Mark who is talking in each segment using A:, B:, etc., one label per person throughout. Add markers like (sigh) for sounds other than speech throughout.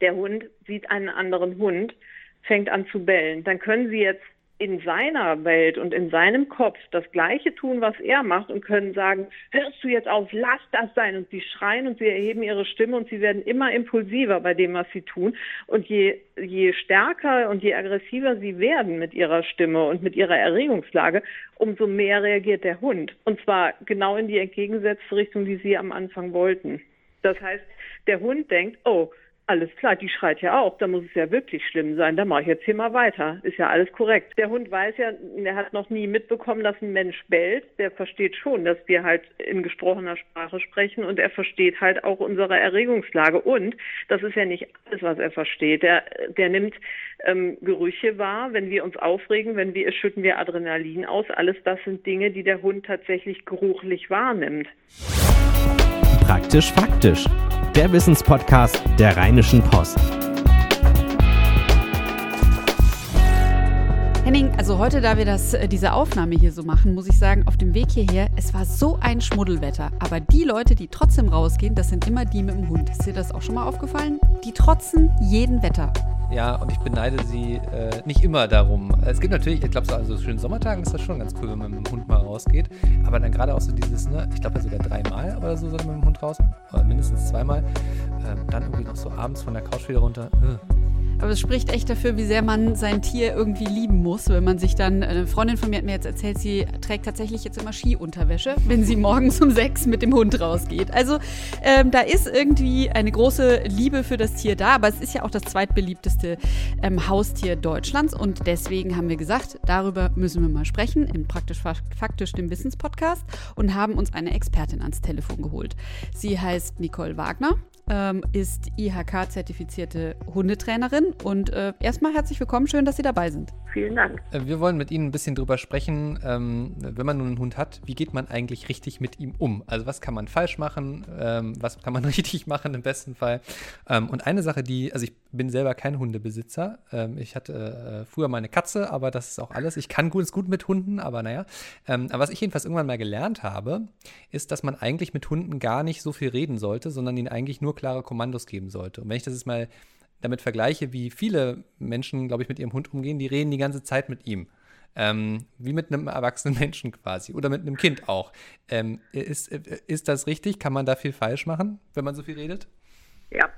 A: Der Hund sieht einen anderen Hund, fängt an zu bellen. Dann können Sie jetzt in seiner Welt und in seinem Kopf das Gleiche tun, was er macht und können sagen, hörst du jetzt auf, lass das sein. Und sie schreien und sie erheben ihre Stimme und sie werden immer impulsiver bei dem, was sie tun. Und je, je stärker und je aggressiver sie werden mit ihrer Stimme und mit ihrer Erregungslage, umso mehr reagiert der Hund. Und zwar genau in die entgegengesetzte Richtung, die Sie am Anfang wollten. Das heißt, der Hund denkt, oh, alles klar, die schreit ja auch, da muss es ja wirklich schlimm sein, da mache ich jetzt hier mal weiter. Ist ja alles korrekt. Der Hund weiß ja, der hat noch nie mitbekommen, dass ein Mensch bellt. Der versteht schon, dass wir halt in gesprochener Sprache sprechen und er versteht halt auch unsere Erregungslage. Und das ist ja nicht alles, was er versteht. Der, der nimmt ähm, Gerüche wahr, wenn wir uns aufregen, wenn wir schütten wir Adrenalin aus. Alles das sind Dinge, die der Hund tatsächlich geruchlich wahrnimmt.
B: Praktisch faktisch der Wissenspodcast der Rheinischen Post.
C: Henning, also heute, da wir das, äh, diese Aufnahme hier so machen, muss ich sagen, auf dem Weg hierher, es war so ein Schmuddelwetter. Aber die Leute, die trotzdem rausgehen, das sind immer die mit dem Hund. Ist dir das auch schon mal aufgefallen? Die trotzen jeden Wetter.
D: Ja, und ich beneide sie äh, nicht immer darum. Es gibt natürlich, ich glaube, so an so schönen Sommertagen ist das schon ganz cool, wenn man mit dem Hund mal rausgeht. Aber dann gerade auch so dieses, ne, ich glaube sogar dreimal oder so sollte man mit dem Hund raus, oder mindestens zweimal. Äh, dann irgendwie noch so abends von der Couch wieder runter. Äh.
C: Aber es spricht echt dafür, wie sehr man sein Tier irgendwie lieben muss, wenn man sich dann, eine Freundin von mir hat mir jetzt erzählt, sie trägt tatsächlich jetzt immer Skiunterwäsche, wenn sie morgens um sechs mit dem Hund rausgeht. Also ähm, da ist irgendwie eine große Liebe für das Tier da, aber es ist ja auch das zweitbeliebteste ähm, Haustier Deutschlands und deswegen haben wir gesagt, darüber müssen wir mal sprechen, im praktisch faktisch dem Wissenspodcast und haben uns eine Expertin ans Telefon geholt. Sie heißt Nicole Wagner ähm, ist IHK-zertifizierte Hundetrainerin. Und äh, erstmal herzlich willkommen, schön, dass Sie dabei sind.
A: Vielen Dank.
D: Äh, wir wollen mit Ihnen ein bisschen drüber sprechen, ähm, wenn man nun einen Hund hat, wie geht man eigentlich richtig mit ihm um? Also was kann man falsch machen, ähm, was kann man (laughs) richtig machen im besten Fall? Ähm, und eine Sache, die, also ich bin selber kein Hundebesitzer. Ähm, ich hatte äh, früher mal eine Katze, aber das ist auch alles. Ich kann gut, gut mit Hunden, aber naja. Ähm, aber was ich jedenfalls irgendwann mal gelernt habe, ist, dass man eigentlich mit Hunden gar nicht so viel reden sollte, sondern ihnen eigentlich nur klare Kommandos geben sollte. Und wenn ich das jetzt mal damit vergleiche, wie viele Menschen, glaube ich, mit ihrem Hund umgehen, die reden die ganze Zeit mit ihm. Ähm, wie mit einem erwachsenen Menschen quasi oder mit einem Kind auch. Ähm, ist, ist das richtig? Kann man da viel falsch machen, wenn man so viel redet?
A: Ja,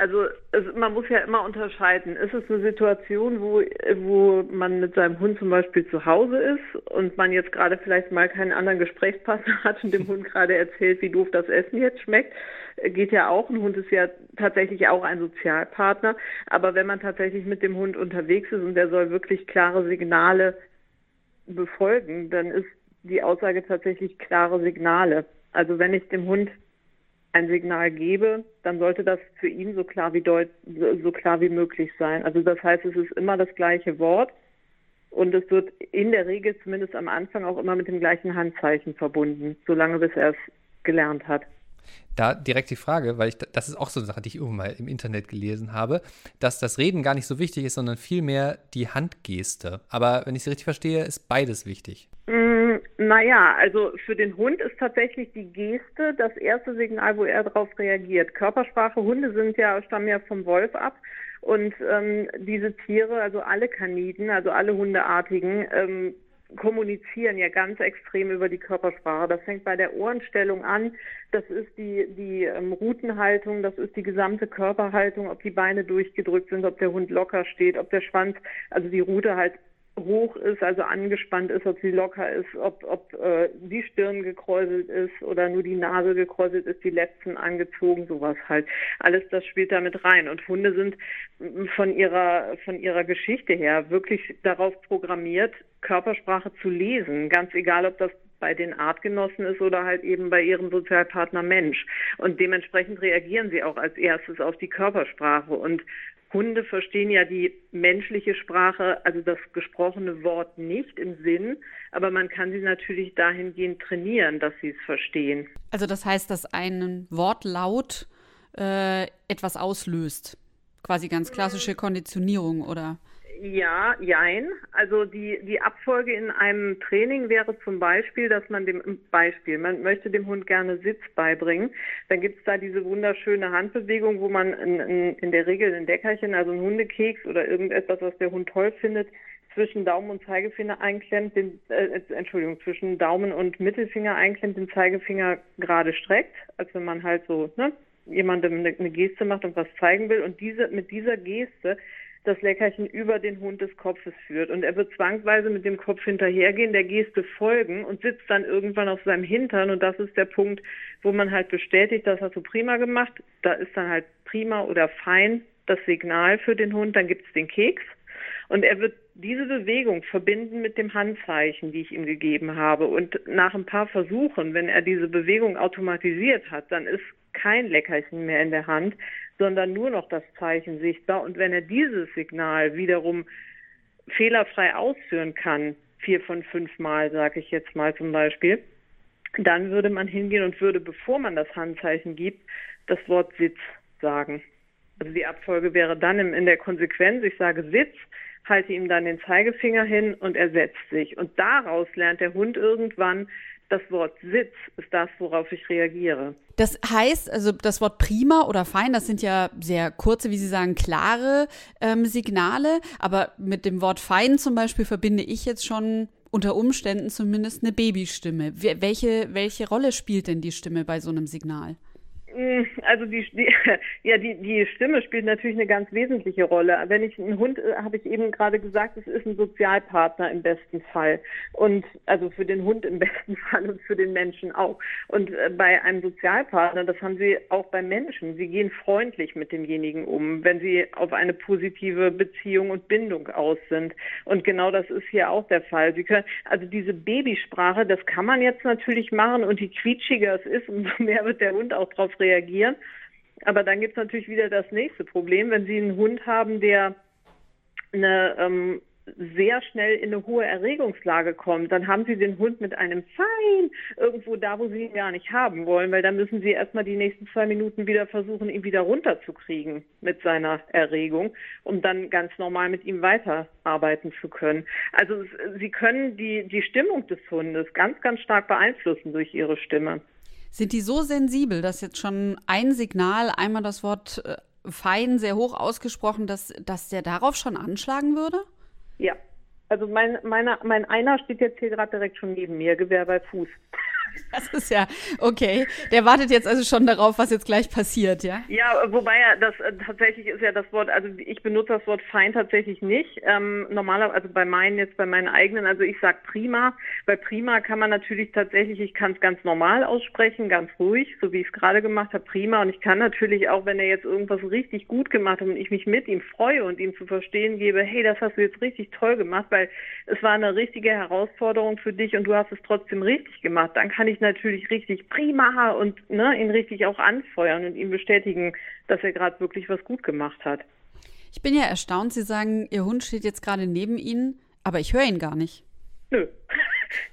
A: also es, man muss ja immer unterscheiden. Ist es eine Situation, wo, wo man mit seinem Hund zum Beispiel zu Hause ist und man jetzt gerade vielleicht mal keinen anderen Gesprächspartner (laughs) hat und dem Hund gerade erzählt, wie doof das Essen jetzt schmeckt? Geht ja auch. Ein Hund ist ja tatsächlich auch ein Sozialpartner. Aber wenn man tatsächlich mit dem Hund unterwegs ist und der soll wirklich klare Signale befolgen, dann ist die Aussage tatsächlich klare Signale. Also wenn ich dem Hund ein Signal gebe, dann sollte das für ihn so klar wie deut so klar wie möglich sein. Also das heißt, es ist immer das gleiche Wort und es wird in der Regel zumindest am Anfang auch immer mit dem gleichen Handzeichen verbunden, solange bis er es gelernt hat.
D: Da direkt die Frage, weil ich, das ist auch so eine Sache, die ich irgendwann mal im Internet gelesen habe, dass das Reden gar nicht so wichtig ist, sondern vielmehr die Handgeste. Aber wenn ich Sie richtig verstehe, ist beides wichtig.
A: Mm, naja, also für den Hund ist tatsächlich die Geste das erste Signal, wo er darauf reagiert. Körpersprache, Hunde sind ja, stammen ja vom Wolf ab. Und ähm, diese Tiere, also alle Kaniden, also alle Hundeartigen, ähm, kommunizieren ja ganz extrem über die Körpersprache. Das fängt bei der Ohrenstellung an. Das ist die, die ähm, Rutenhaltung, das ist die gesamte Körperhaltung, ob die Beine durchgedrückt sind, ob der Hund locker steht, ob der Schwanz, also die Rute halt hoch ist, also angespannt ist, ob sie locker ist, ob, ob äh, die Stirn gekräuselt ist oder nur die Nase gekräuselt ist, die letzten angezogen, sowas halt. Alles das spielt damit rein. Und Hunde sind von ihrer, von ihrer Geschichte her wirklich darauf programmiert, Körpersprache zu lesen, ganz egal, ob das bei den Artgenossen ist oder halt eben bei ihrem Sozialpartner Mensch. Und dementsprechend reagieren sie auch als erstes auf die Körpersprache. Und Hunde verstehen ja die menschliche Sprache, also das gesprochene Wort nicht im Sinn, aber man kann sie natürlich dahingehend trainieren, dass sie es verstehen.
C: Also das heißt, dass ein Wortlaut äh, etwas auslöst. Quasi ganz klassische Konditionierung, oder?
A: Ja, jein. Also die, die Abfolge in einem Training wäre zum Beispiel, dass man dem Beispiel, man möchte dem Hund gerne Sitz beibringen. Dann gibt es da diese wunderschöne Handbewegung, wo man in, in, in der Regel ein Deckerchen, also ein Hundekeks oder irgendetwas, was der Hund toll findet, zwischen Daumen und Zeigefinger einklemmt, den, äh, Entschuldigung, zwischen Daumen und Mittelfinger einklemmt, den Zeigefinger gerade streckt, als wenn man halt so, ne, jemandem eine, eine Geste macht und was zeigen will. Und diese, mit dieser Geste das Leckerchen über den Hund des Kopfes führt. Und er wird zwangsweise mit dem Kopf hinterhergehen, der Geste folgen und sitzt dann irgendwann auf seinem Hintern. Und das ist der Punkt, wo man halt bestätigt, das hast du prima gemacht. Da ist dann halt prima oder fein das Signal für den Hund. Dann gibt es den Keks. Und er wird diese Bewegung verbinden mit dem Handzeichen, die ich ihm gegeben habe. Und nach ein paar Versuchen, wenn er diese Bewegung automatisiert hat, dann ist kein Leckerchen mehr in der Hand, sondern nur noch das Zeichen sichtbar. Und wenn er dieses Signal wiederum fehlerfrei ausführen kann, vier von fünf Mal, sage ich jetzt mal zum Beispiel, dann würde man hingehen und würde, bevor man das Handzeichen gibt, das Wort Sitz sagen. Also die Abfolge wäre dann in der Konsequenz, ich sage Sitz, halte ihm dann den Zeigefinger hin und er setzt sich. Und daraus lernt der Hund irgendwann, das Wort Sitz ist das, worauf ich reagiere.
C: Das heißt, also das Wort prima oder fein, das sind ja sehr kurze, wie Sie sagen, klare ähm, Signale. Aber mit dem Wort fein zum Beispiel verbinde ich jetzt schon unter Umständen zumindest eine Babystimme. Welche, welche Rolle spielt denn die Stimme bei so einem Signal?
A: Mm, also die, die, (laughs) ja, die, die Stimme spielt natürlich eine ganz wesentliche Rolle. Wenn ich einen Hund, äh, habe ich eben gerade gesagt, es ist ein Sozialpartner im besten Fall. Und also für den Hund im (laughs) besten Fall und für den Menschen auch. Und äh, bei einem Sozialpartner, das haben sie auch bei Menschen, sie gehen freundlich mit demjenigen um, wenn sie auf eine positive Beziehung und Bindung aus sind. Und genau das ist hier auch der Fall. Sie können, also diese Babysprache, das kann man jetzt natürlich machen und je quietschiger es ist, (laughs) umso mehr wird der Hund auch drauf reagieren. Aber dann gibt es natürlich wieder das nächste Problem, wenn Sie einen Hund haben, der eine ähm, sehr schnell in eine hohe Erregungslage kommt, dann haben Sie den Hund mit einem Fein irgendwo da, wo Sie ihn gar nicht haben wollen, weil dann müssen Sie erstmal die nächsten zwei Minuten wieder versuchen, ihn wieder runterzukriegen mit seiner Erregung, um dann ganz normal mit ihm weiterarbeiten zu können. Also Sie können die, die Stimmung des Hundes ganz, ganz stark beeinflussen durch Ihre Stimme.
C: Sind die so sensibel, dass jetzt schon ein Signal, einmal das Wort äh, fein sehr hoch ausgesprochen, dass, dass der darauf schon anschlagen würde?
A: Ja. Also mein, meiner, mein einer steht jetzt hier gerade direkt schon neben mir, Gewehr bei Fuß. (laughs)
C: Das ist ja okay. Der wartet jetzt also schon darauf, was jetzt gleich passiert, ja?
A: Ja, wobei ja das äh, tatsächlich ist ja das Wort, also ich benutze das Wort fein tatsächlich nicht. Ähm, normalerweise, also bei meinen jetzt, bei meinen eigenen, also ich sag prima. Bei prima kann man natürlich tatsächlich, ich kann es ganz normal aussprechen, ganz ruhig, so wie ich es gerade gemacht habe, prima. Und ich kann natürlich auch, wenn er jetzt irgendwas richtig gut gemacht hat und ich mich mit ihm freue und ihm zu verstehen gebe, hey, das hast du jetzt richtig toll gemacht, weil es war eine richtige Herausforderung für dich und du hast es trotzdem richtig gemacht, dann kann ich natürlich richtig prima und ne, ihn richtig auch anfeuern und ihm bestätigen, dass er gerade wirklich was gut gemacht hat.
C: Ich bin ja erstaunt, Sie sagen, Ihr Hund steht jetzt gerade neben Ihnen, aber ich höre ihn gar nicht.
A: Nö.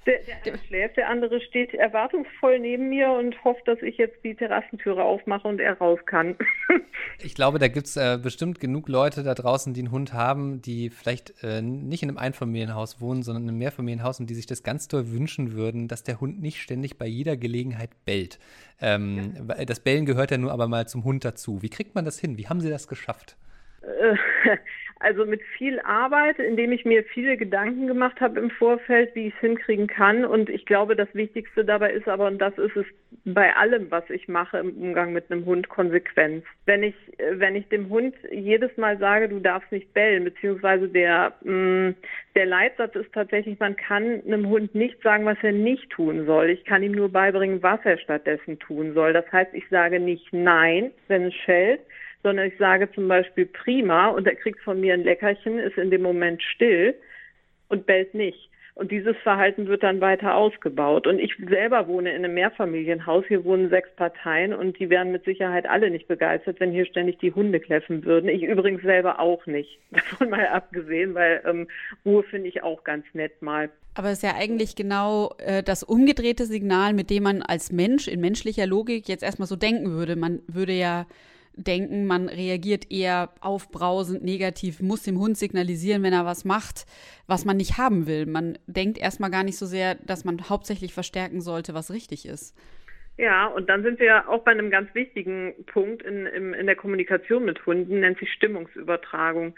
A: Der, der eine schläft, der andere steht erwartungsvoll neben mir und hofft, dass ich jetzt die Terrassentüre aufmache und er raus kann. (laughs)
D: ich glaube, da gibt es äh, bestimmt genug Leute da draußen, die einen Hund haben, die vielleicht äh, nicht in einem Einfamilienhaus wohnen, sondern in einem Mehrfamilienhaus und die sich das ganz doll wünschen würden, dass der Hund nicht ständig bei jeder Gelegenheit bellt. Ähm, ja. Das Bellen gehört ja nur aber mal zum Hund dazu. Wie kriegt man das hin? Wie haben Sie das geschafft? (laughs)
A: Also mit viel Arbeit, indem ich mir viele Gedanken gemacht habe im Vorfeld, wie ich es hinkriegen kann. Und ich glaube, das Wichtigste dabei ist aber, und das ist es bei allem, was ich mache im Umgang mit einem Hund, Konsequenz. Wenn ich, wenn ich dem Hund jedes Mal sage, du darfst nicht bellen, beziehungsweise der, mh, mm, der Leitsatz ist tatsächlich, man kann einem Hund nicht sagen, was er nicht tun soll. Ich kann ihm nur beibringen, was er stattdessen tun soll. Das heißt, ich sage nicht nein, wenn es schellt, sondern ich sage zum Beispiel prima und er kriegt von mir ein Leckerchen, ist in dem Moment still und bellt nicht. Und dieses Verhalten wird dann weiter ausgebaut. Und ich selber wohne in einem Mehrfamilienhaus. Hier wohnen sechs Parteien und die wären mit Sicherheit alle nicht begeistert, wenn hier ständig die Hunde kläffen würden. Ich übrigens selber auch nicht. (laughs) Davon mal abgesehen, weil ähm, Ruhe finde ich auch ganz nett mal.
C: Aber es ist ja eigentlich genau äh, das umgedrehte Signal, mit dem man als Mensch in menschlicher Logik jetzt erstmal so denken würde. Man würde ja denken, man reagiert eher aufbrausend, negativ, muss dem Hund signalisieren, wenn er was macht, was man nicht haben will. Man denkt erstmal gar nicht so sehr, dass man hauptsächlich verstärken sollte, was richtig ist.
A: Ja, und dann sind wir auch bei einem ganz wichtigen Punkt in, in, in der Kommunikation mit Hunden, nennt sich Stimmungsübertragung.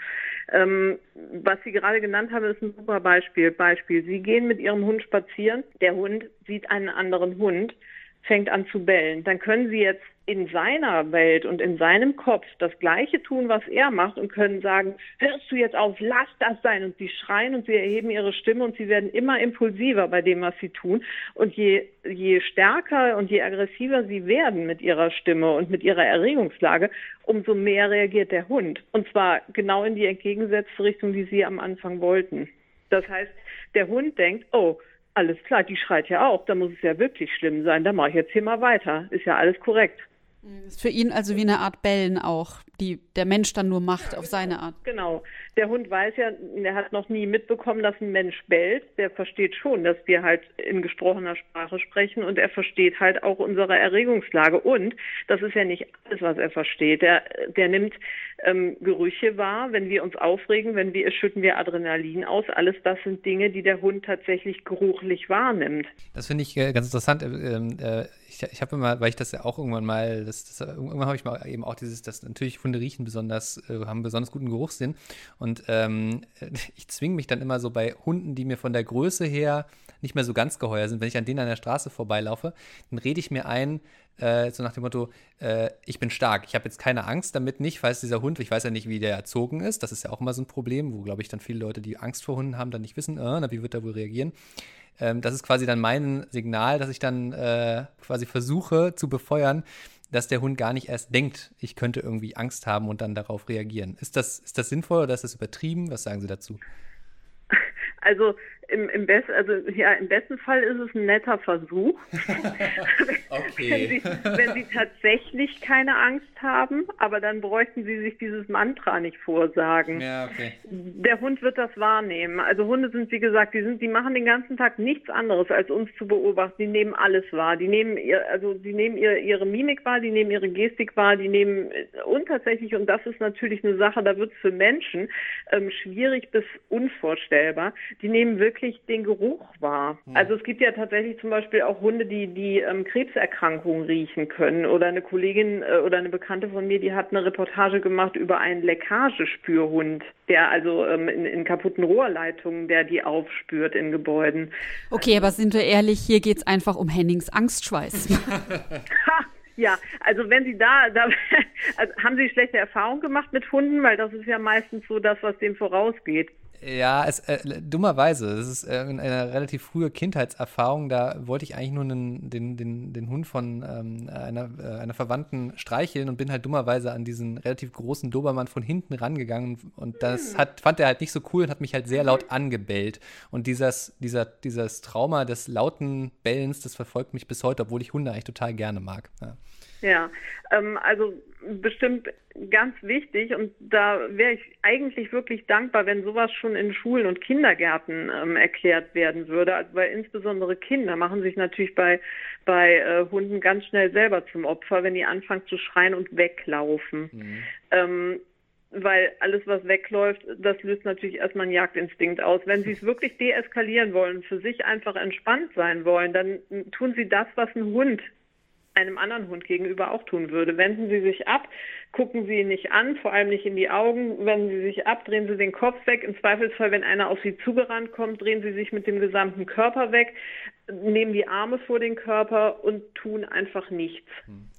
A: Ähm, was Sie gerade genannt haben, ist ein super Beispiel. Beispiel. Sie gehen mit Ihrem Hund spazieren, der Hund sieht einen anderen Hund, fängt an zu bellen. Dann können Sie jetzt in seiner Welt und in seinem Kopf das Gleiche tun, was er macht und können sagen, hörst du jetzt auf, lass das sein. Und sie schreien und sie erheben ihre Stimme und sie werden immer impulsiver bei dem, was sie tun. Und je, je stärker und je aggressiver sie werden mit ihrer Stimme und mit ihrer Erregungslage, umso mehr reagiert der Hund. Und zwar genau in die entgegengesetzte Richtung, die sie am Anfang wollten. Das heißt, der Hund denkt, oh, alles klar, die schreit ja auch, da muss es ja wirklich schlimm sein, da mache ich jetzt hier mal weiter. Ist ja alles korrekt.
C: Ist für ihn also wie eine Art Bellen auch, die der Mensch dann nur macht auf seine Art.
A: Genau. Der Hund weiß ja, er hat noch nie mitbekommen, dass ein Mensch bellt. Der versteht schon, dass wir halt in gesprochener Sprache sprechen und er versteht halt auch unsere Erregungslage. Und das ist ja nicht alles, was er versteht. Der, der nimmt ähm, Gerüche wahr. Wenn wir uns aufregen, wenn wir schütten wir Adrenalin aus. Alles das sind Dinge, die der Hund tatsächlich geruchlich wahrnimmt.
D: Das finde ich äh, ganz interessant. Ähm, äh, ich, ich habe immer, weil ich das ja auch irgendwann mal, das, das, irgendwann habe ich mal eben auch dieses, dass natürlich Hunde riechen besonders, äh, haben besonders guten Geruchssinn. Und ähm, (laughs) ich zwinge mich dann immer so bei Hunden, die mir von der Größe her nicht mehr so ganz geheuer sind, wenn ich an denen an der Straße vorbeilaufe, dann rede ich mir ein, äh, so nach dem Motto, äh, ich bin stark, ich habe jetzt keine Angst damit nicht, falls dieser Hund, ich weiß ja nicht, wie der erzogen ist, das ist ja auch immer so ein Problem, wo, glaube ich, dann viele Leute, die Angst vor Hunden haben, dann nicht wissen, äh, na, wie wird er wohl reagieren. Ähm, das ist quasi dann mein Signal, dass ich dann äh, quasi versuche zu befeuern, dass der Hund gar nicht erst denkt, ich könnte irgendwie Angst haben und dann darauf reagieren. Ist das, ist das sinnvoll oder ist das übertrieben? Was sagen Sie dazu?
A: Also im, im, Best, also, ja, im besten Fall ist es ein netter Versuch. (laughs) (laughs) okay. wenn, Sie, wenn Sie tatsächlich keine Angst haben, aber dann bräuchten Sie sich dieses Mantra nicht vorsagen. Ja, okay. Der Hund wird das wahrnehmen. Also Hunde sind, wie gesagt, die sind, die machen den ganzen Tag nichts anderes, als uns zu beobachten. Die nehmen alles wahr. Die nehmen ihr, also die nehmen ihr, ihre Mimik wahr, die nehmen ihre Gestik wahr, die nehmen und tatsächlich, und das ist natürlich eine Sache, da wird es für Menschen ähm, schwierig bis unvorstellbar. Die nehmen wirklich wirklich den Geruch wahr. Hm. Also es gibt ja tatsächlich zum Beispiel auch Hunde, die die ähm, Krebserkrankungen riechen können. Oder eine Kollegin äh, oder eine Bekannte von mir, die hat eine Reportage gemacht über einen Leckagespürhund, der also ähm, in, in, kaputten Rohrleitungen, der die aufspürt in Gebäuden.
C: Okay, aber sind wir ehrlich, hier geht es einfach um Hennings Angstschweiß. (laughs) (laughs)
A: Ja, also wenn Sie da, da (laughs) also haben Sie schlechte Erfahrungen gemacht mit Hunden, weil das ist ja meistens so das, was dem vorausgeht.
D: Ja, es, äh, dummerweise, das ist äh, eine relativ frühe Kindheitserfahrung. Da wollte ich eigentlich nur einen, den, den, den Hund von ähm, einer, äh, einer Verwandten streicheln und bin halt dummerweise an diesen relativ großen Dobermann von hinten rangegangen. Und das hm. hat, fand er halt nicht so cool und hat mich halt sehr laut angebellt. Und dieses, dieser, dieses Trauma des lauten Bellens, das verfolgt mich bis heute, obwohl ich Hunde eigentlich total gerne mag.
A: Ja. Ja, ähm, also bestimmt ganz wichtig und da wäre ich eigentlich wirklich dankbar, wenn sowas schon in Schulen und Kindergärten ähm, erklärt werden würde, also, weil insbesondere Kinder machen sich natürlich bei bei äh, Hunden ganz schnell selber zum Opfer, wenn die anfangen zu schreien und weglaufen. Mhm. Ähm, weil alles, was wegläuft, das löst natürlich erstmal einen Jagdinstinkt aus. Wenn Sie es wirklich deeskalieren wollen, für sich einfach entspannt sein wollen, dann tun Sie das, was ein Hund einem anderen Hund gegenüber auch tun würde. Wenden Sie sich ab, gucken Sie ihn nicht an, vor allem nicht in die Augen. Wenden Sie sich ab, drehen Sie den Kopf weg. Im Zweifelsfall, wenn einer auf Sie zugerannt kommt, drehen Sie sich mit dem gesamten Körper weg, nehmen die Arme vor den Körper und tun einfach nichts. Hm.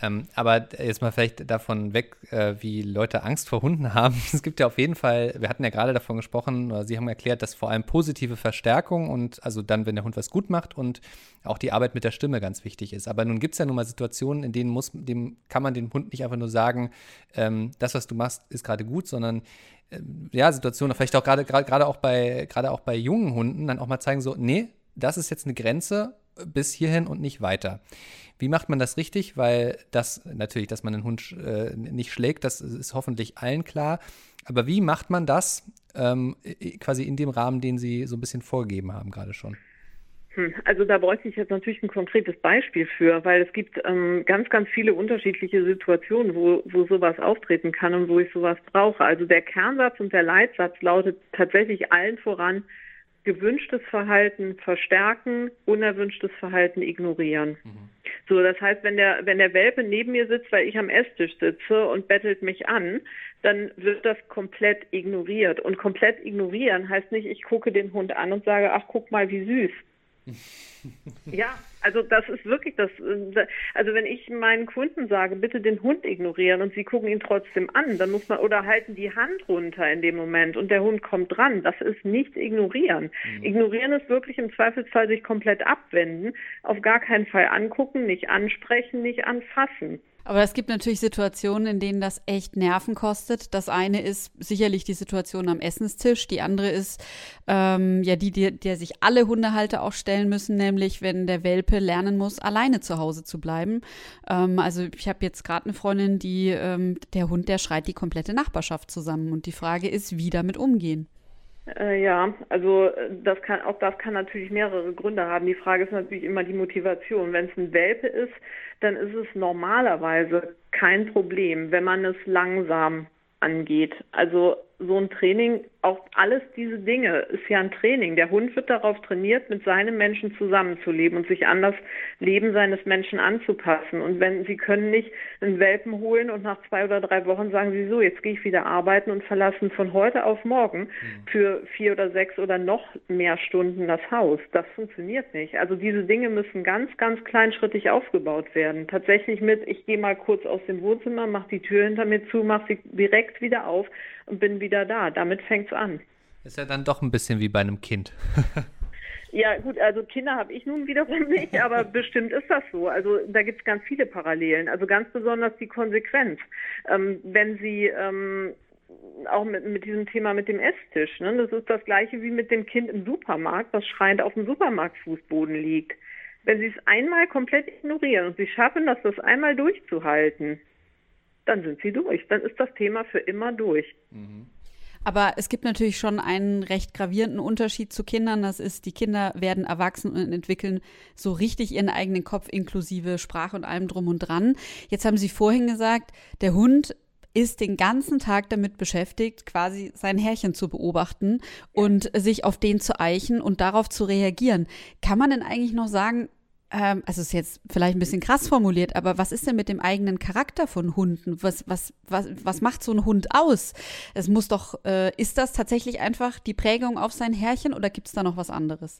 D: Ähm, aber jetzt mal vielleicht davon weg, äh, wie Leute Angst vor Hunden (laughs) haben. Es gibt ja auf jeden Fall, wir hatten ja gerade davon gesprochen, oder Sie haben erklärt, dass vor allem positive Verstärkung und also dann, wenn der Hund was gut macht und auch die Arbeit mit der Stimme ganz wichtig ist. Aber nun gibt es ja nun mal Situationen, in denen muss, dem kann man dem Hund nicht einfach nur sagen, ähm, das, was du machst, ist gerade gut, sondern äh, ja, Situationen, vielleicht auch gerade auch bei gerade auch bei jungen Hunden dann auch mal zeigen so, nee, das ist jetzt eine Grenze bis hierhin und nicht weiter. Wie macht man das richtig? Weil das natürlich, dass man einen Hund äh, nicht schlägt, das ist hoffentlich allen klar. Aber wie macht man das ähm, quasi in dem Rahmen, den Sie so ein bisschen vorgegeben haben gerade schon?
A: Hm, also da bräuchte ich jetzt natürlich ein konkretes Beispiel für, weil es gibt ähm, ganz, ganz viele unterschiedliche Situationen, wo, wo sowas auftreten kann und wo ich sowas brauche. Also der Kernsatz und der Leitsatz lautet tatsächlich allen voran, gewünschtes Verhalten verstärken, unerwünschtes Verhalten ignorieren. Mhm. So, das heißt, wenn der, wenn der Welpe neben mir sitzt, weil ich am Esstisch sitze und bettelt mich an, dann wird das komplett ignoriert. Und komplett ignorieren heißt nicht, ich gucke den Hund an und sage, ach, guck mal, wie süß. Ja, also das ist wirklich das. Also wenn ich meinen Kunden sage, bitte den Hund ignorieren und sie gucken ihn trotzdem an, dann muss man oder halten die Hand runter in dem Moment und der Hund kommt dran. Das ist nicht ignorieren. Mhm. Ignorieren ist wirklich im Zweifelsfall sich komplett abwenden, auf gar keinen Fall angucken, nicht ansprechen, nicht anfassen.
C: Aber es gibt natürlich Situationen, in denen das echt Nerven kostet. Das eine ist sicherlich die Situation am Essenstisch. Die andere ist ähm, ja die, die, der sich alle Hundehalter auch stellen müssen, nämlich wenn der Welpe lernen muss, alleine zu Hause zu bleiben. Ähm, also ich habe jetzt gerade eine Freundin, die ähm, der Hund, der schreit die komplette Nachbarschaft zusammen. Und die Frage ist, wie damit umgehen.
A: Äh, ja, also äh, das kann auch das kann natürlich mehrere Gründe haben. Die Frage ist natürlich immer die Motivation. Wenn es ein Welpe ist, dann ist es normalerweise kein Problem, wenn man es langsam angeht. Also so ein Training, auch alles diese Dinge, ist ja ein Training. Der Hund wird darauf trainiert, mit seinem Menschen zusammenzuleben und sich an das Leben seines Menschen anzupassen. Und wenn Sie können nicht einen Welpen holen und nach zwei oder drei Wochen sagen Sie so, jetzt gehe ich wieder arbeiten und verlassen von heute auf morgen mhm. für vier oder sechs oder noch mehr Stunden das Haus. Das funktioniert nicht. Also diese Dinge müssen ganz, ganz kleinschrittig aufgebaut werden. Tatsächlich mit, ich gehe mal kurz aus dem Wohnzimmer, mache die Tür hinter mir zu, mache sie direkt wieder auf und bin wieder da. Damit fängt es an.
D: Ist ja dann doch ein bisschen wie bei einem Kind. (laughs)
A: Ja, gut, also Kinder habe ich nun wiederum nicht, (laughs) aber bestimmt ist das so. Also da gibt es ganz viele Parallelen. Also ganz besonders die Konsequenz. Ähm, wenn Sie ähm, auch mit, mit diesem Thema mit dem Esstisch, ne? das ist das gleiche wie mit dem Kind im Supermarkt, das schreiend auf dem Supermarktfußboden liegt. Wenn Sie es einmal komplett ignorieren und Sie schaffen das, das einmal durchzuhalten, dann sind sie durch. Dann ist das Thema für immer durch. Mhm.
C: Aber es gibt natürlich schon einen recht gravierenden Unterschied zu Kindern. Das ist, die Kinder werden erwachsen und entwickeln so richtig ihren eigenen Kopf inklusive Sprache und allem drum und dran. Jetzt haben Sie vorhin gesagt, der Hund ist den ganzen Tag damit beschäftigt, quasi sein Härchen zu beobachten und sich auf den zu eichen und darauf zu reagieren. Kann man denn eigentlich noch sagen, ähm, also ist jetzt vielleicht ein bisschen krass formuliert, aber was ist denn mit dem eigenen Charakter von Hunden? Was, was, was, was macht so ein Hund aus? Es muss doch, äh, ist das tatsächlich einfach die Prägung auf sein Härchen oder gibt es da noch was anderes?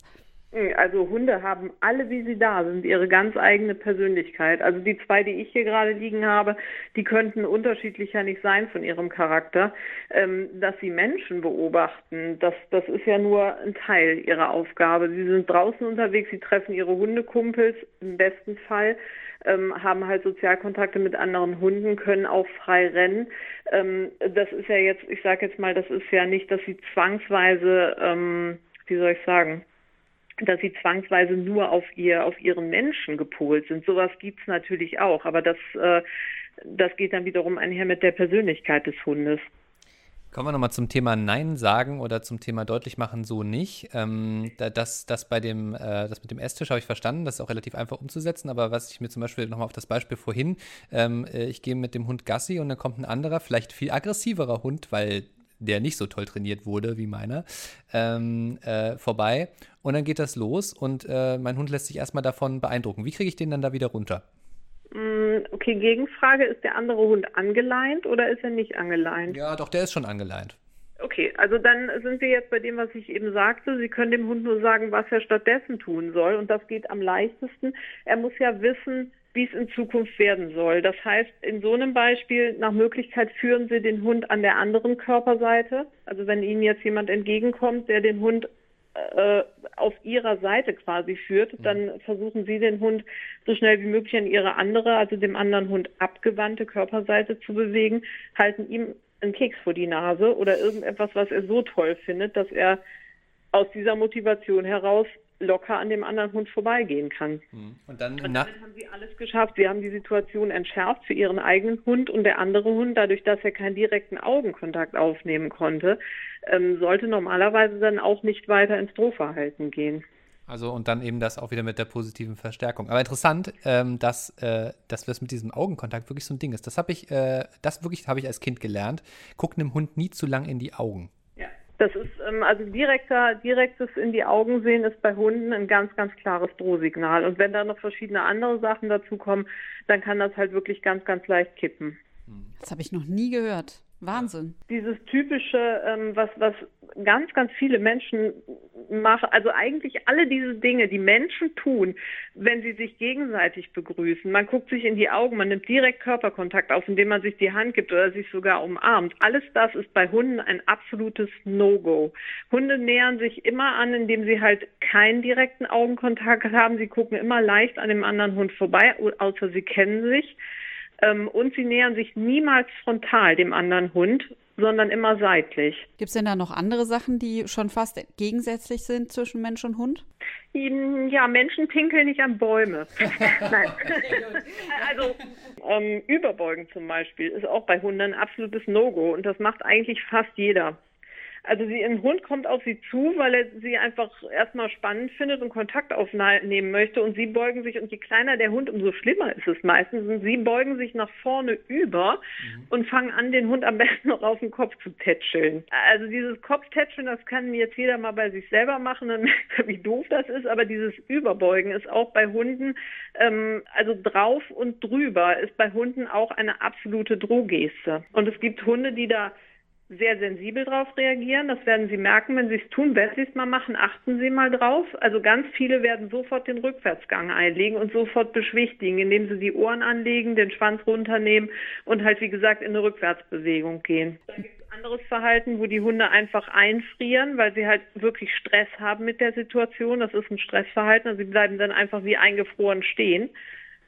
A: Also Hunde haben alle, wie sie da sind, ihre ganz eigene Persönlichkeit. Also die zwei, die ich hier gerade liegen habe, die könnten unterschiedlicher nicht sein von ihrem Charakter. Ähm, dass sie Menschen beobachten, das, das ist ja nur ein Teil ihrer Aufgabe. Sie sind draußen unterwegs, sie treffen ihre Hundekumpels im besten Fall. Ähm, haben halt Sozialkontakte mit anderen Hunden, können auch frei rennen. Ähm, das ist ja jetzt, ich sage jetzt mal, das ist ja nicht, dass sie zwangsweise, ähm, wie soll ich sagen, dass sie zwangsweise nur auf ihr, auf ihren Menschen gepolt sind. Sowas gibt's natürlich auch, aber das, äh, das geht dann wiederum einher mit der Persönlichkeit des Hundes.
D: Kommen wir nochmal zum Thema Nein sagen oder zum Thema deutlich machen, so nicht. Ähm, das, das, bei dem, äh, das mit dem Esstisch habe ich verstanden, das ist auch relativ einfach umzusetzen, aber was ich mir zum Beispiel nochmal auf das Beispiel vorhin, ähm, äh, ich gehe mit dem Hund Gassi und dann kommt ein anderer, vielleicht viel aggressiverer Hund, weil der nicht so toll trainiert wurde wie meiner, ähm, äh, vorbei. Und dann geht das los und äh, mein Hund lässt sich erstmal davon beeindrucken. Wie kriege ich den dann da wieder runter?
A: Mm, okay, Gegenfrage, ist der andere Hund angeleint oder ist er nicht angeleint?
D: Ja, doch, der ist schon angeleint.
A: Okay, also dann sind wir jetzt bei dem, was ich eben sagte. Sie können dem Hund nur sagen, was er stattdessen tun soll. Und das geht am leichtesten. Er muss ja wissen, wie es in Zukunft werden soll. Das heißt, in so einem Beispiel, nach Möglichkeit führen Sie den Hund an der anderen Körperseite. Also wenn Ihnen jetzt jemand entgegenkommt, der den Hund äh, auf ihrer Seite quasi führt, mhm. dann versuchen sie den Hund so schnell wie möglich an ihre andere, also dem anderen Hund abgewandte Körperseite zu bewegen, halten ihm einen Keks vor die Nase oder irgendetwas, was er so toll findet, dass er aus dieser Motivation heraus locker an dem anderen Hund vorbeigehen kann.
D: Hm. Und dann
A: und damit haben sie alles geschafft. Sie haben die Situation entschärft für ihren eigenen Hund und der andere Hund, dadurch, dass er keinen direkten Augenkontakt aufnehmen konnte, ähm, sollte normalerweise dann auch nicht weiter ins Drohverhalten gehen.
D: Also und dann eben das auch wieder mit der positiven Verstärkung. Aber interessant, ähm, dass, äh, dass das mit diesem Augenkontakt wirklich so ein Ding ist. Das habe ich, äh, das wirklich habe ich als Kind gelernt. Guck einem Hund nie zu lang in die Augen.
A: Das ist ähm, also direkter, direktes in die Augen sehen ist bei Hunden ein ganz, ganz klares Drohsignal. Und wenn da noch verschiedene andere Sachen dazukommen, dann kann das halt wirklich ganz, ganz leicht kippen.
C: Das habe ich noch nie gehört. Wahnsinn.
A: Dieses typische, ähm, was, was ganz, ganz viele Menschen machen, also eigentlich alle diese Dinge, die Menschen tun, wenn sie sich gegenseitig begrüßen. Man guckt sich in die Augen, man nimmt direkt Körperkontakt auf, indem man sich die Hand gibt oder sich sogar umarmt. Alles das ist bei Hunden ein absolutes No-Go. Hunde nähern sich immer an, indem sie halt keinen direkten Augenkontakt haben. Sie gucken immer leicht an dem anderen Hund vorbei, außer sie kennen sich. Ähm, und sie nähern sich niemals frontal dem anderen Hund, sondern immer seitlich.
C: Gibt es denn da noch andere Sachen, die schon fast gegensätzlich sind zwischen Mensch und Hund?
A: Ja, Menschen pinkeln nicht an Bäume. (laughs) Nein. (laughs) also ähm, Überbeugen zum Beispiel ist auch bei Hunden ein absolutes No-Go und das macht eigentlich fast jeder. Also sie, ein Hund kommt auf sie zu, weil er sie einfach erstmal spannend findet und Kontakt aufnehmen möchte und sie beugen sich und je kleiner der Hund, umso schlimmer ist es meistens und sie beugen sich nach vorne über mhm. und fangen an, den Hund am besten noch auf den Kopf zu tätscheln. Also dieses Kopftätscheln, das kann jetzt jeder mal bei sich selber machen, dann (laughs) merkt er, wie doof das ist, aber dieses Überbeugen ist auch bei Hunden, ähm, also drauf und drüber ist bei Hunden auch eine absolute Drohgeste. Und es gibt Hunde, die da sehr sensibel darauf reagieren. Das werden Sie merken, wenn Sie es tun. Wenn Sie es mal machen, achten Sie mal drauf. Also ganz viele werden sofort den Rückwärtsgang einlegen und sofort beschwichtigen, indem sie die Ohren anlegen, den Schwanz runternehmen und halt, wie gesagt, in eine Rückwärtsbewegung gehen. Dann gibt es anderes Verhalten, wo die Hunde einfach einfrieren, weil sie halt wirklich Stress haben mit der Situation. Das ist ein Stressverhalten. Also sie bleiben dann einfach wie eingefroren stehen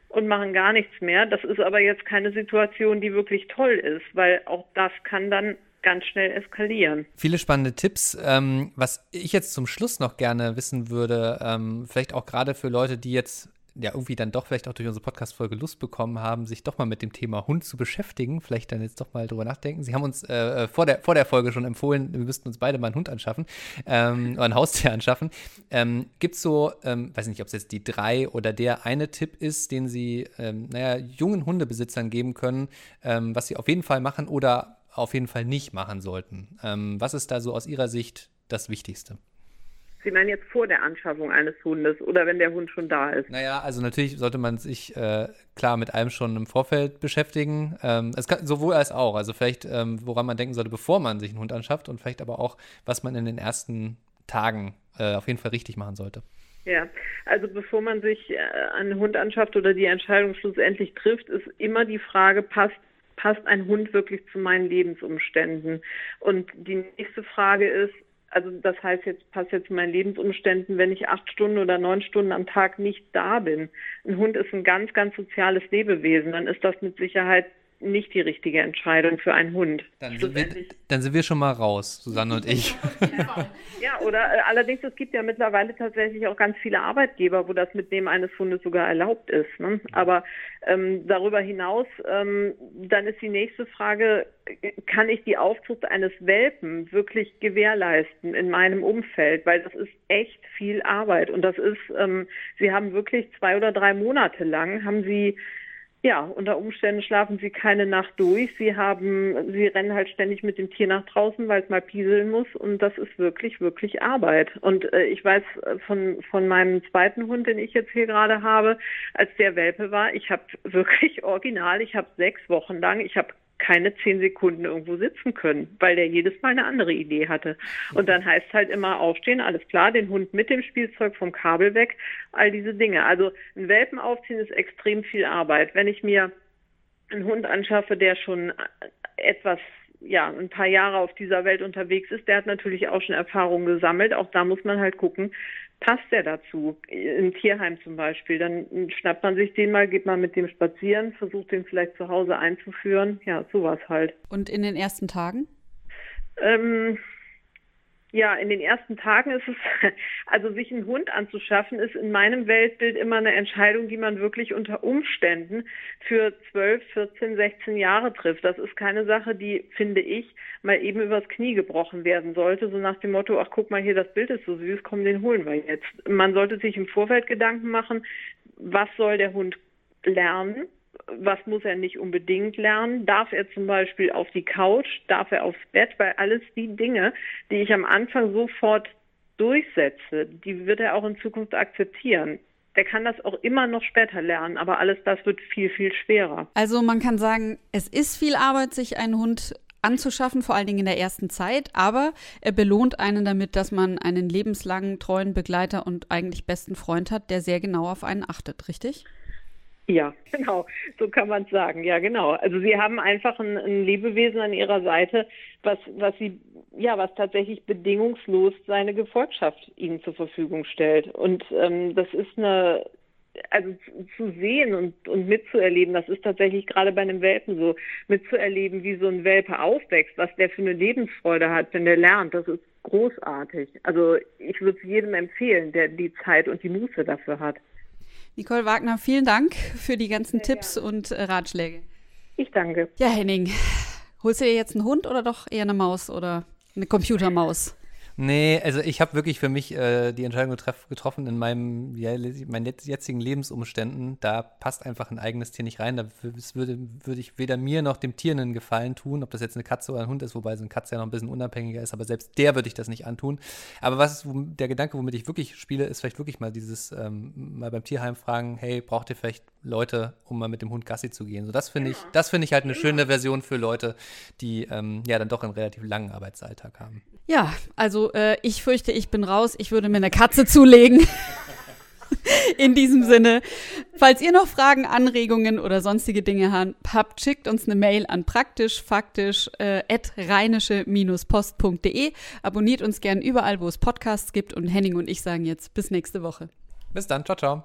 A: und machen gar nichts mehr. Das ist aber jetzt keine Situation, die wirklich toll ist, weil auch das kann dann ganz schnell eskalieren.
D: Viele spannende Tipps. Ähm, was ich jetzt zum Schluss noch gerne wissen würde, ähm, vielleicht auch gerade für Leute, die jetzt ja irgendwie dann doch vielleicht auch durch unsere Podcast-Folge Lust bekommen haben, sich doch mal mit dem Thema Hund zu beschäftigen, vielleicht dann jetzt doch mal drüber nachdenken. Sie haben uns äh, vor, der, vor der Folge schon empfohlen, wir müssten uns beide mal einen Hund anschaffen ähm, oder ein Haustier (laughs) anschaffen. Ähm, Gibt es so, ähm, weiß nicht, ob es jetzt die drei oder der eine Tipp ist, den Sie, ähm, naja, jungen Hundebesitzern geben können, ähm, was sie auf jeden Fall machen oder auf jeden Fall nicht machen sollten. Ähm, was ist da so aus Ihrer Sicht das Wichtigste?
A: Sie meinen jetzt vor der Anschaffung eines Hundes oder wenn der Hund schon da ist?
D: Naja, also natürlich sollte man sich äh, klar mit allem schon im Vorfeld beschäftigen. Ähm, es kann, sowohl als auch. Also vielleicht, ähm, woran man denken sollte, bevor man sich einen Hund anschafft und vielleicht aber auch, was man in den ersten Tagen äh, auf jeden Fall richtig machen sollte.
A: Ja, also bevor man sich äh, einen Hund anschafft oder die Entscheidung schlussendlich trifft, ist immer die Frage, passt passt ein Hund wirklich zu meinen Lebensumständen? Und die nächste Frage ist, also das heißt jetzt, passt jetzt zu meinen Lebensumständen, wenn ich acht Stunden oder neun Stunden am Tag nicht da bin. Ein Hund ist ein ganz, ganz soziales Lebewesen, dann ist das mit Sicherheit nicht die richtige Entscheidung für einen Hund.
D: Dann sind, wir, dann sind wir schon mal raus, Susanne und ich. (laughs)
A: ja, oder äh, allerdings, es gibt ja mittlerweile tatsächlich auch ganz viele Arbeitgeber, wo das Mitnehmen eines Hundes sogar erlaubt ist. Ne? Aber ähm, darüber hinaus, ähm, dann ist die nächste Frage, kann ich die Aufzucht eines Welpen wirklich gewährleisten in meinem Umfeld? Weil das ist echt viel Arbeit. Und das ist, ähm, Sie haben wirklich zwei oder drei Monate lang, haben Sie ja, unter Umständen schlafen sie keine Nacht durch. Sie haben, sie rennen halt ständig mit dem Tier nach draußen, weil es mal pieseln muss. Und das ist wirklich, wirklich Arbeit. Und äh, ich weiß äh, von, von meinem zweiten Hund, den ich jetzt hier gerade habe, als der Welpe war, ich habe (laughs) wirklich original, ich habe sechs Wochen lang, ich habe keine zehn Sekunden irgendwo sitzen können, weil der jedes Mal eine andere Idee hatte. Und dann heißt halt immer aufstehen, alles klar, den Hund mit dem Spielzeug vom Kabel weg, all diese Dinge. Also ein Welpen aufziehen ist extrem viel Arbeit. Wenn ich mir einen Hund anschaffe, der schon etwas ja, ein paar Jahre auf dieser Welt unterwegs ist, der hat natürlich auch schon Erfahrungen gesammelt. Auch da muss man halt gucken, passt der dazu? Im Tierheim zum Beispiel. Dann schnappt man sich den mal, geht mal mit dem spazieren, versucht den vielleicht zu Hause einzuführen. Ja, sowas halt.
C: Und in den ersten Tagen?
A: Ähm, Ja, in den ersten Tagen ist es, (laughs) also sich einen Hund anzuschaffen, ist in meinem Weltbild immer eine Entscheidung, die man wirklich unter Umständen für 12, 14, 16 Jahre trifft. Das ist keine Sache, die, finde ich, mal eben übers Knie gebrochen werden sollte, so nach dem Motto, ach guck mal hier, das Bild ist so süß, komm, den holen wir jetzt. Man sollte sich im Vorfeld Gedanken machen, was soll der Hund lernen? Was muss er nicht unbedingt lernen? Darf er zum Beispiel auf die Couch? Darf er aufs Bett? Weil alles die Dinge, die ich am Anfang sofort durchsetze, die wird er auch in Zukunft akzeptieren. Der kann das auch immer noch später lernen, aber alles das wird viel, viel schwerer.
C: Also man kann sagen, es ist viel Arbeit, sich einen Hund anzuschaffen, vor allen Dingen in der ersten Zeit, aber er belohnt einen damit, dass man einen lebenslangen, treuen Begleiter und eigentlich besten Freund hat, der sehr genau auf einen achtet, richtig?
A: Ja, (laughs) genau, so kann man es sagen. Ja, genau. Also sie haben einfach ein, ein, Lebewesen an ihrer Seite, was, was sie, ja, was tatsächlich bedingungslos seine Gefolgschaft ihnen zur Verfügung stellt. Und ähm, das ist eine, also zu sehen und, und mitzuerleben, das ist tatsächlich gerade bei einem Welpen so, mitzuerleben, wie so ein Welpe aufwächst, was der für eine Lebensfreude hat, wenn der lernt, das ist großartig. Also ich würde es jedem empfehlen, der die Zeit und die Muße dafür hat.
C: Nicole Wagner, vielen Dank für die ganzen Sehr Tipps gerne. und äh, Ratschläge.
A: Ich danke.
C: Ja, Henning, holst du dir jetzt einen Hund oder doch eher eine Maus oder eine Computermaus?
D: Nee, also ich habe wirklich für mich äh, die Entscheidung getroffen in meinem, ja, meinen jetzigen Lebensumständen. Da passt einfach ein eigenes Tier nicht rein. Da würde, würde ich weder mir noch dem Tier einen Gefallen tun, ob das jetzt eine Katze oder ein Hund ist, wobei so eine Katze ja noch ein bisschen unabhängiger ist, aber selbst der würde ich das nicht antun. Aber was der Gedanke, womit ich wirklich spiele, ist vielleicht wirklich mal dieses, ähm, mal beim Tierheim fragen, hey, braucht ihr vielleicht Leute, um mal mit dem Hund Gassi zu gehen? So, das finde ich, das finde ich halt eine schöne Version für Leute, die ähm, ja dann doch einen relativ langen Arbeitsalltag haben.
C: Ja, also äh, ich fürchte, ich bin raus. Ich würde mir eine Katze zulegen. (laughs) In diesem Sinne, falls ihr noch Fragen, Anregungen oder sonstige Dinge habt, schickt uns eine Mail an praktisch faktisch äh, rheinische-post.de. Abonniert uns gern überall, wo es Podcasts gibt und Henning und ich sagen jetzt bis nächste Woche.
D: Bis dann, ciao, ciao.